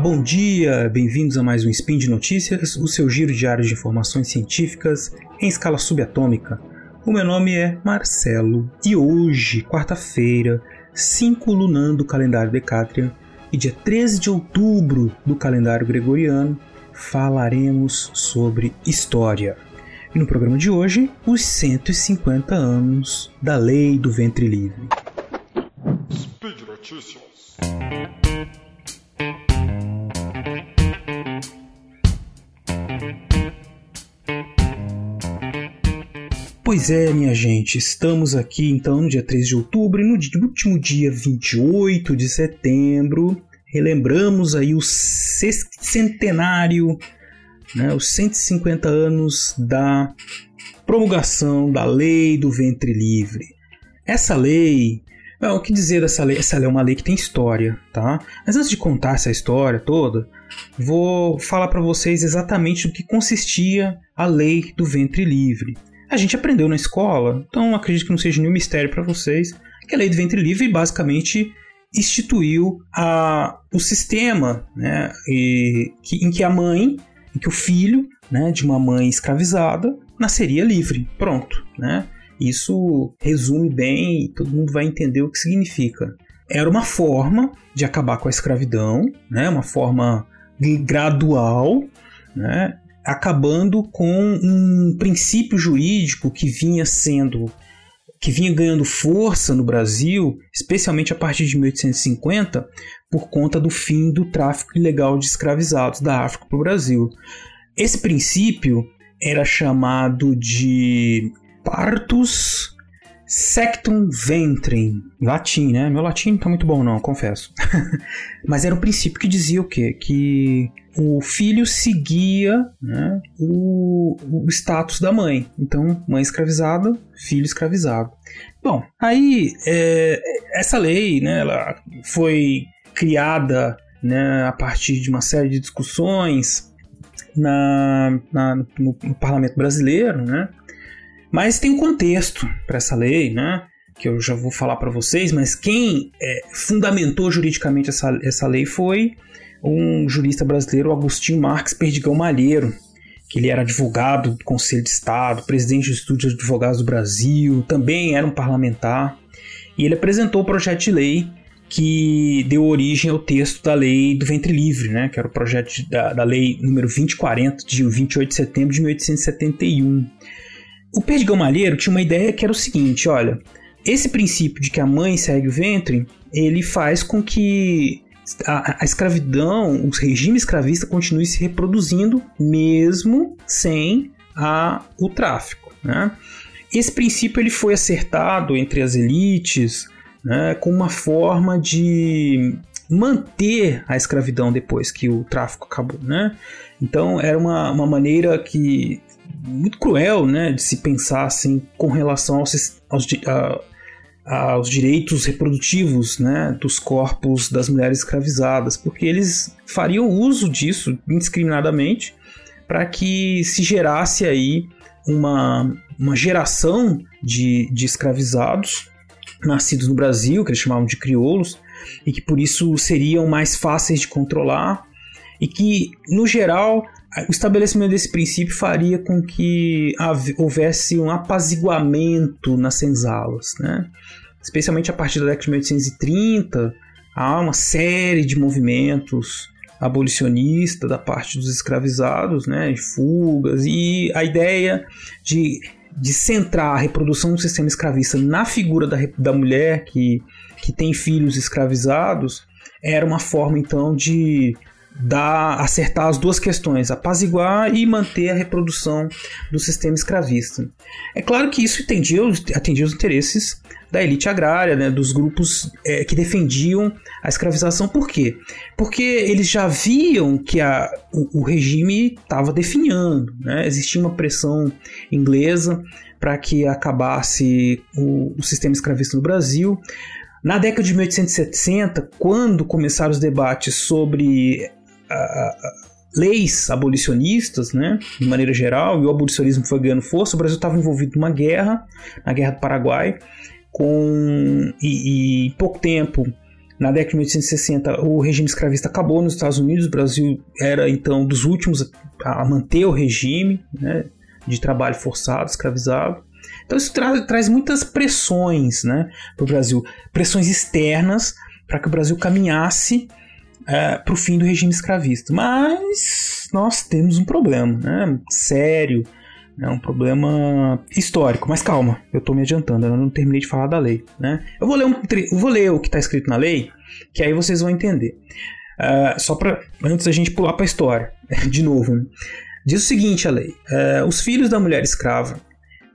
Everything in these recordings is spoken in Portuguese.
bom dia! Bem-vindos a mais um Spin de Notícias, o seu giro diário de informações científicas em escala subatômica. O meu nome é Marcelo e hoje, quarta-feira, 5 lunan do calendário Decatrian e dia 13 de outubro do calendário gregoriano, falaremos sobre história. E no programa de hoje, os 150 anos da Lei do Ventre Livre. Speed Notícias. Pois é, minha gente, estamos aqui então no dia 3 de outubro e no último dia 28 de setembro relembramos aí o centenário, né, os 150 anos da promulgação da Lei do Ventre Livre. Essa lei, o que dizer dessa lei? Essa lei é uma lei que tem história, tá? Mas antes de contar essa história toda, vou falar para vocês exatamente o que consistia a Lei do Ventre Livre a gente aprendeu na escola, então acredito que não seja nenhum mistério para vocês, que a lei do ventre livre basicamente instituiu a, o sistema né, e, que, em que a mãe, em que o filho né, de uma mãe escravizada nasceria livre. Pronto. Né? Isso resume bem e todo mundo vai entender o que significa. Era uma forma de acabar com a escravidão, né, uma forma gradual, né, acabando com um princípio jurídico que vinha sendo que vinha ganhando força no Brasil, especialmente a partir de 1850, por conta do fim do tráfico ilegal de escravizados da África para o Brasil. Esse princípio era chamado de partus sectum ventrem, latim, né? Meu latim não tá muito bom não, confesso. Mas era um princípio que dizia o quê? Que o filho seguia né, o, o status da mãe. Então, mãe escravizada, filho escravizado. Bom, aí é, essa lei né, ela foi criada né, a partir de uma série de discussões na, na no, no, parlamento brasileiro, né? Mas tem um contexto para essa lei, né? Que eu já vou falar para vocês, mas quem é, fundamentou juridicamente essa, essa lei foi um jurista brasileiro, Agostinho Marques Perdigão Malheiro, que ele era advogado do Conselho de Estado, presidente do Estúdio de Advogados do Brasil, também era um parlamentar, e ele apresentou o projeto de lei que deu origem ao texto da lei do ventre livre, né, que era o projeto da, da lei número 2040, de 28 de setembro de 1871. O Perdigão Malheiro tinha uma ideia que era o seguinte, olha, esse princípio de que a mãe segue o ventre, ele faz com que a, a escravidão, o regime escravista continue se reproduzindo mesmo sem a, o tráfico. Né? Esse princípio ele foi acertado entre as elites né, com uma forma de manter a escravidão depois que o tráfico acabou. Né? Então era uma, uma maneira que muito cruel né, de se pensar assim, com relação aos, aos, a, aos direitos reprodutivos né, dos corpos das mulheres escravizadas, porque eles fariam uso disso indiscriminadamente para que se gerasse aí uma, uma geração de, de escravizados nascidos no Brasil, que eles chamavam de crioulos, e que por isso seriam mais fáceis de controlar, e que, no geral, o estabelecimento desse princípio faria com que houvesse um apaziguamento nas senzalas, né? especialmente a partir da década de 1830, há uma série de movimentos abolicionistas da parte dos escravizados, né, de fugas, e a ideia de, de centrar a reprodução do sistema escravista na figura da, da mulher que, que tem filhos escravizados era uma forma então de acertar as duas questões, apaziguar e manter a reprodução do sistema escravista. É claro que isso atendia, atendia os interesses da elite agrária, né, dos grupos é, que defendiam a escravização. Por quê? Porque eles já viam que a, o, o regime estava definhando, né? existia uma pressão inglesa para que acabasse o, o sistema escravista no Brasil. Na década de 1870, quando começaram os debates sobre leis abolicionistas, né, de maneira geral, e o abolicionismo foi ganhando força, o Brasil estava envolvido numa guerra, na Guerra do Paraguai, com e, e pouco tempo Na década de 1860, o regime escravista acabou nos Estados Unidos. O Brasil era então dos últimos a manter o regime né, de trabalho forçado, escravizado. Então isso tra traz muitas pressões né, para o Brasil, pressões externas para que o Brasil caminhasse é, para o fim do regime escravista. Mas nós temos um problema né, sério, né, um problema histórico. Mas calma, eu estou me adiantando, eu não terminei de falar da lei. Né? Eu vou ler, um, vou ler o que está escrito na lei, que aí vocês vão entender. Uh, só para antes a gente pular para a história, de novo. Né? Diz o seguinte a lei: uh, os filhos da mulher escrava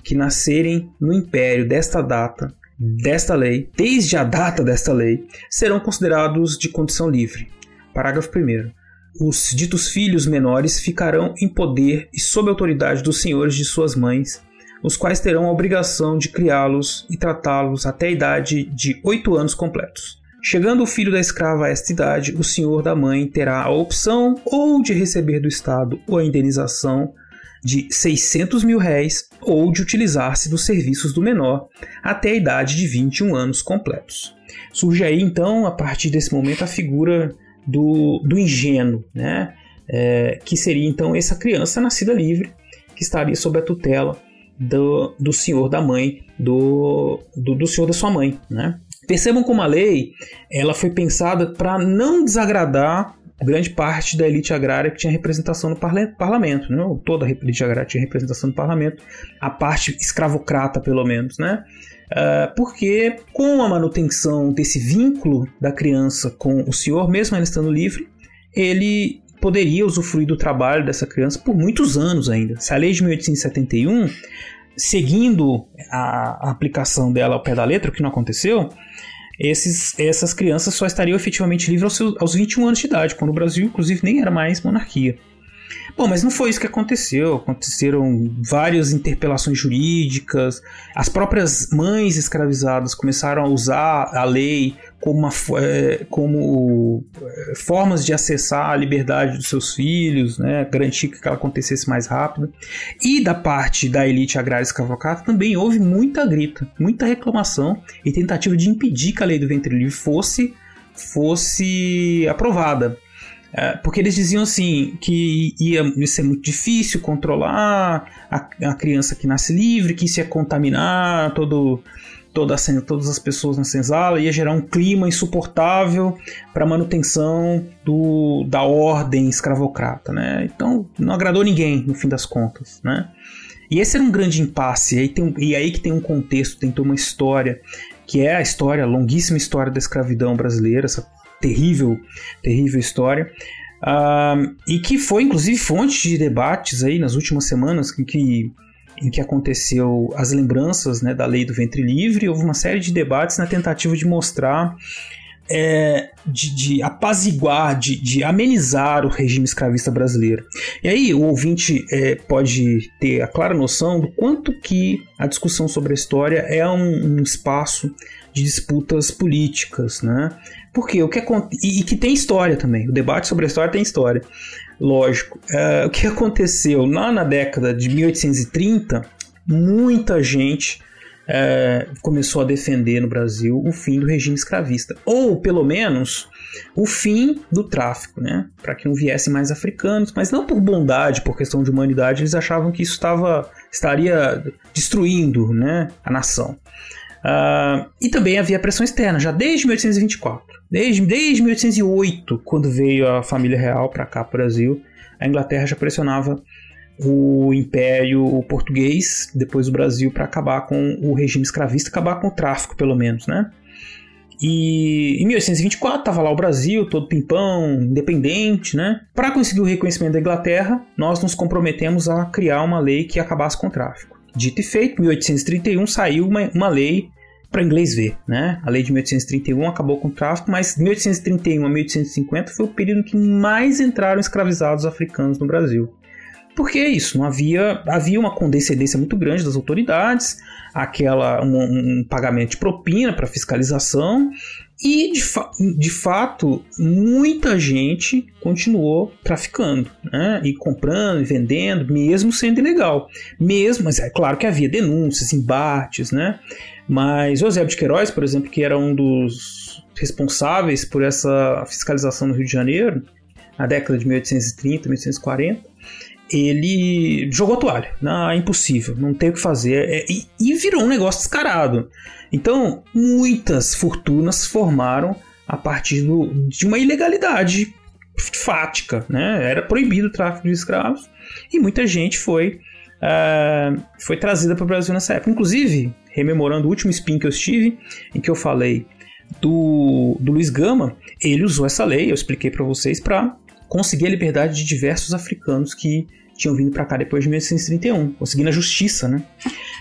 que nascerem no império desta data, desta lei, desde a data desta lei, serão considerados de condição livre. Parágrafo 1 os ditos filhos menores ficarão em poder e sob autoridade dos senhores de suas mães, os quais terão a obrigação de criá-los e tratá-los até a idade de oito anos completos. Chegando o filho da escrava a esta idade, o senhor da mãe terá a opção ou de receber do Estado a indenização de 600 mil réis ou de utilizar-se dos serviços do menor até a idade de 21 anos completos. Surge aí então, a partir desse momento, a figura do, do ingênuo, né? É, que seria então essa criança nascida livre, que estaria sob a tutela do, do senhor da mãe, do, do, do senhor da sua mãe. Né? Percebam como a lei ela foi pensada para não desagradar grande parte da elite agrária que tinha representação no parlamento, né? toda a elite agrária tinha representação no parlamento, a parte escravocrata pelo menos, né? Uh, porque com a manutenção desse vínculo da criança com o senhor, mesmo ela estando livre, ele poderia usufruir do trabalho dessa criança por muitos anos ainda. Se a lei de 1871, seguindo a, a aplicação dela ao pé da letra, o que não aconteceu, esses, essas crianças só estariam efetivamente livres aos, seus, aos 21 anos de idade, quando o Brasil, inclusive, nem era mais monarquia. Bom, mas não foi isso que aconteceu. Aconteceram várias interpelações jurídicas. As próprias mães escravizadas começaram a usar a lei como, uma, é, como é, formas de acessar a liberdade dos seus filhos, né, garantir que ela acontecesse mais rápido. E da parte da elite agrária escravocrata também houve muita grita, muita reclamação e tentativa de impedir que a lei do ventre livre fosse fosse aprovada. É, porque eles diziam assim que ia ser muito difícil controlar a, a criança que nasce livre, que isso ia contaminar todo, toda a, todas as pessoas na senzala, ia gerar um clima insuportável para manutenção do, da ordem escravocrata. Né? Então não agradou ninguém no fim das contas. Né? E esse era um grande impasse, e aí, tem, e aí que tem um contexto, tem uma história, que é a história, a longuíssima história da escravidão brasileira, essa terrível, terrível história. Uh, e que foi inclusive fonte de debates aí nas últimas semanas em que, em que aconteceu as lembranças né, da lei do ventre livre. Houve uma série de debates na tentativa de mostrar, é, de, de, apaziguar, de, de, amenizar o regime escravista brasileiro. E aí o ouvinte é, pode ter a clara noção do quanto que a discussão sobre a história é um, um espaço de disputas políticas, né? Porque o que e, e que tem história também. O debate sobre a história tem história. Lógico. Uh, o que aconteceu lá na década de 1830, muita gente uh, começou a defender no Brasil o fim do regime escravista. Ou, pelo menos, o fim do tráfico, né? Para que não viessem mais africanos, mas não por bondade, por questão de humanidade, eles achavam que isso estava estaria destruindo né, a nação. Uh, e também havia pressão externa, já desde 1824. Desde, desde 1808, quando veio a família real para cá, para o Brasil, a Inglaterra já pressionava o Império Português, depois o Brasil, para acabar com o regime escravista, acabar com o tráfico, pelo menos, né? E em 1824 estava lá o Brasil, todo pimpão, independente, né? Para conseguir o reconhecimento da Inglaterra, nós nos comprometemos a criar uma lei que acabasse com o tráfico. Dito e feito, em 1831 saiu uma, uma lei para inglês ver, né? A lei de 1831 acabou com o tráfico, mas de 1831 a 1850 foi o período que mais entraram escravizados africanos no Brasil. Por que isso? Não havia, havia uma condescendência muito grande das autoridades, aquela um, um pagamento de propina para fiscalização E de, fa de fato, muita gente continuou traficando, né? E comprando e vendendo, mesmo sendo ilegal. Mesmo, mas é claro que havia denúncias, embates, né? Mas Eusébio de Queiroz, por exemplo, que era um dos responsáveis por essa fiscalização no Rio de Janeiro, na década de 1830, 1840, ele jogou a toalha. Não, é impossível, não tem o que fazer. É, e, e, virou um negócio descarado. Então, muitas fortunas formaram a partir do, de uma ilegalidade fática. Né? Era proibido o tráfico de escravos e muita gente foi, uh, foi trazida para o Brasil nessa época. Inclusive, rememorando o último spin que eu estive, em que eu falei do, do Luiz Gama, ele usou essa lei, eu expliquei para vocês, para conseguir a liberdade de diversos africanos que tinham vindo para cá depois de 1831, conseguindo a justiça, né?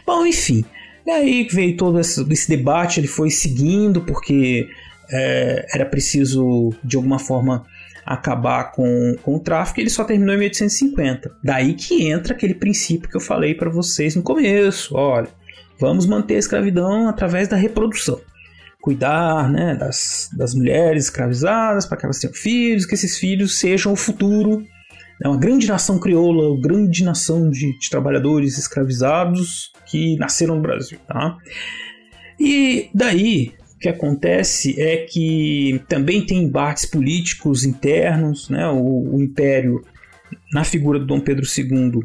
Bom, enfim, aí veio todo esse, esse debate, ele foi seguindo porque é, era preciso de alguma forma acabar com, com o tráfico, ele só terminou em 1850. Daí que entra aquele princípio que eu falei para vocês no começo. Olha, vamos manter a escravidão através da reprodução cuidar né, das, das mulheres escravizadas para que elas tenham filhos, que esses filhos sejam o futuro. É uma grande nação crioula, uma grande nação de, de trabalhadores escravizados que nasceram no Brasil. Tá? E daí o que acontece é que também tem embates políticos internos, né? o, o Império, na figura do Dom Pedro II,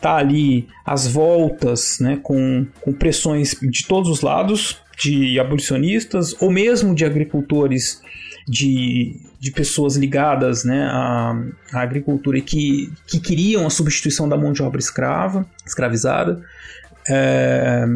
tá ali as voltas né? com, com pressões de todos os lados, de abolicionistas ou mesmo de agricultores, de, de pessoas ligadas né, à, à agricultura e que, que queriam a substituição da mão de obra escrava, escravizada, é,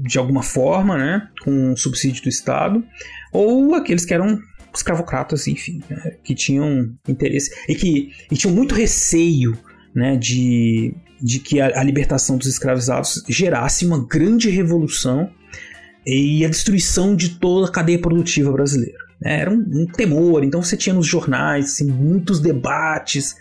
de alguma forma, né, com subsídio do Estado, ou aqueles que eram escravocratas, enfim, né, que tinham interesse e que e tinham muito receio né, de, de que a, a libertação dos escravizados gerasse uma grande revolução e a destruição de toda a cadeia produtiva brasileira. Né? Era um, um, temor, então você tinha nos jornais assim, muitos debates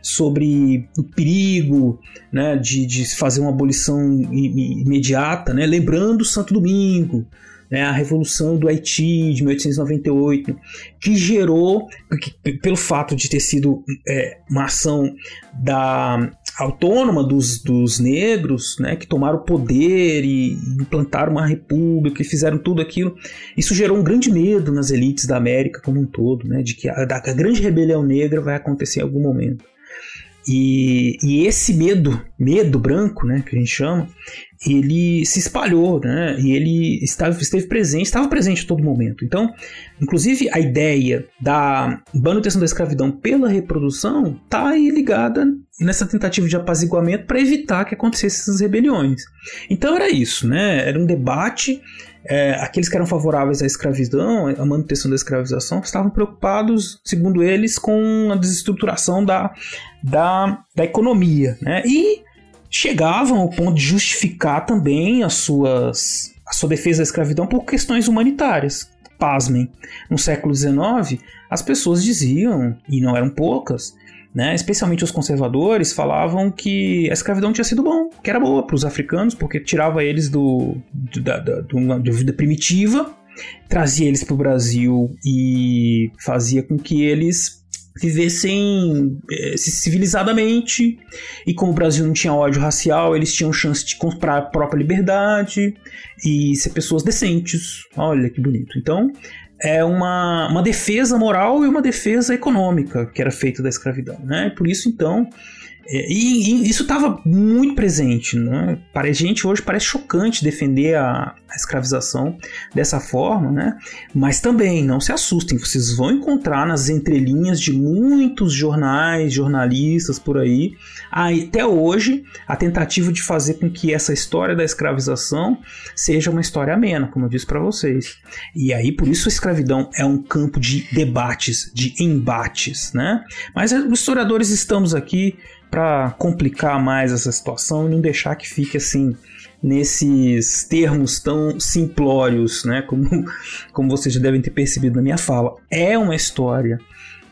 sobre o perigo né, de, de fazer uma abolição imediata, né? lembrando Santo Domingo, né, a Revolução do Haiti de 1898, que gerou, que, pelo fato de ter sido é, uma ação da autônoma dos, dos negros, né, que tomaram o poder e implantaram uma república e fizeram tudo aquilo, isso gerou um grande medo nas elites da América como um todo, né, de que a, a grande rebelião negra vai acontecer em algum momento. E, e, esse medo, medo branco, né, que a gente chama, ele se espalhou, né, e ele estava, esteve presente, estava presente a todo momento. Então, inclusive a ideia da manutenção da escravidão pela reprodução está ligada nessa tentativa de apaziguamento para evitar que acontecessem essas rebeliões. Então era isso, né, era um debate é, aqueles que eram favoráveis à escravidão, à manutenção da escravização, estavam preocupados, segundo eles, com a desestruturação da, da, da economia. Né? E chegavam ao ponto de justificar também as suas, a sua defesa da escravidão por questões humanitárias. Pasmem, no século XIX, as pessoas diziam, e não eram poucas, né, especialmente os conservadores, falavam que a escravidão tinha sido bom, que era boa para os africanos, porque tirava eles do, do da, da, da vida primitiva, trazia eles para o Brasil e fazia com que eles vivessem é, civilizadamente. E como o Brasil não tinha ódio racial eles tinham chance de comprar a própria liberdade e ser pessoas decentes. Olha que bonito. Então é uma, uma defesa moral e uma defesa econômica que era feita da escravidão. Né? Por isso, então, e, e, isso estava muito presente. Né? Para a gente hoje parece chocante defender a, a, escravização dessa forma, né? mas também não se assustem, vocês vão encontrar nas entrelinhas de muitos jornais, jornalistas por aí, até hoje, a tentativa de fazer com que essa história da escravização seja uma história amena, como eu disse para vocês. E aí, por isso, a escravidão é um campo de debates, de embates. Né? Mas os historiadores estamos aqui para complicar mais essa situação e não deixar que fique assim nesses termos tão simplórios, né? Como, como vocês já devem ter percebido na minha fala. É uma história,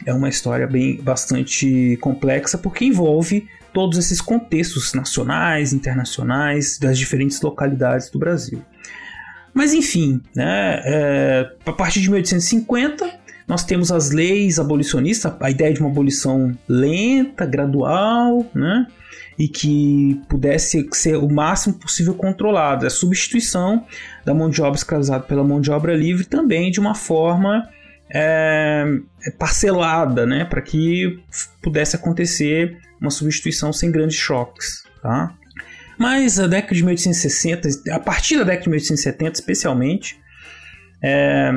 é uma história bem bastante complexa porque envolve todos esses contextos nacionais, internacionais, das diferentes localidades do Brasil. Mas enfim, né, é, a partir de 1850 nós temos as leis abolicionistas, a ideia de uma abolição lenta, gradual, né? E que pudesse ser o máximo possível controlada. A substituição da mão de obra escravizada pela mão de obra livre também de uma forma é, parcelada, né? Para que pudesse acontecer uma substituição sem grandes choques, tá? Mas a década de 1860, a partir da década de 1870 especialmente, é,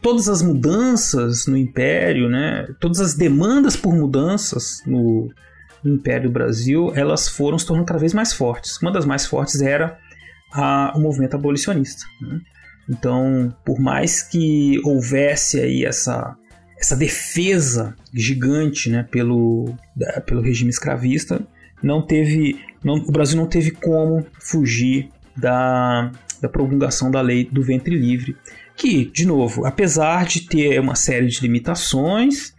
todas as mudanças no Império, né, todas as demandas por mudanças no, Império Brasil, elas foram se tornando cada vez mais fortes. Uma das mais fortes era a, o movimento abolicionista. Né? Então, por mais que houvesse aí essa, essa defesa gigante né, pelo, da, pelo regime escravista, não teve, não, o Brasil não teve como fugir da, da promulgação da lei do ventre livre, que, de novo, apesar de ter uma série de limitações,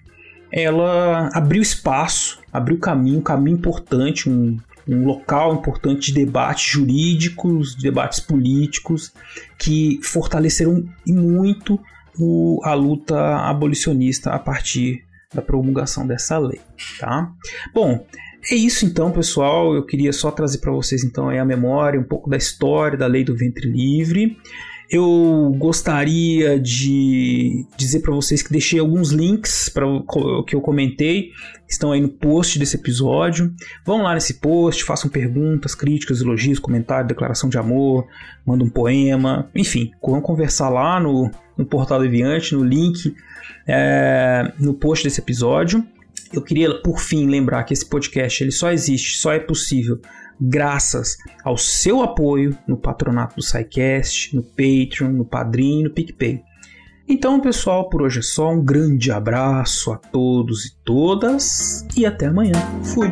ela abriu espaço, abriu caminho, um caminho importante, um, um local importante de debates jurídicos, de debates políticos, que fortaleceram muito o, a luta abolicionista a partir da promulgação dessa lei, tá? Bom, é isso então, pessoal. Eu queria só trazer para vocês então a memória, um pouco da história da lei do ventre livre. Eu gostaria de dizer para vocês que deixei alguns links para o que eu comentei, estão aí no post desse episódio. Vão lá nesse post, façam perguntas, críticas, elogios, comentários, declaração de amor, manda um poema, enfim, vão conversar lá no, no Portal Deviante, no link é, no post desse episódio. Eu queria, por fim, lembrar que esse podcast ele só existe, só é possível graças ao seu apoio no patronato do SciCast, no Patreon, no Padrim, no PicPay. Então, pessoal, por hoje é só. Um grande abraço a todos e todas e até amanhã. Fui!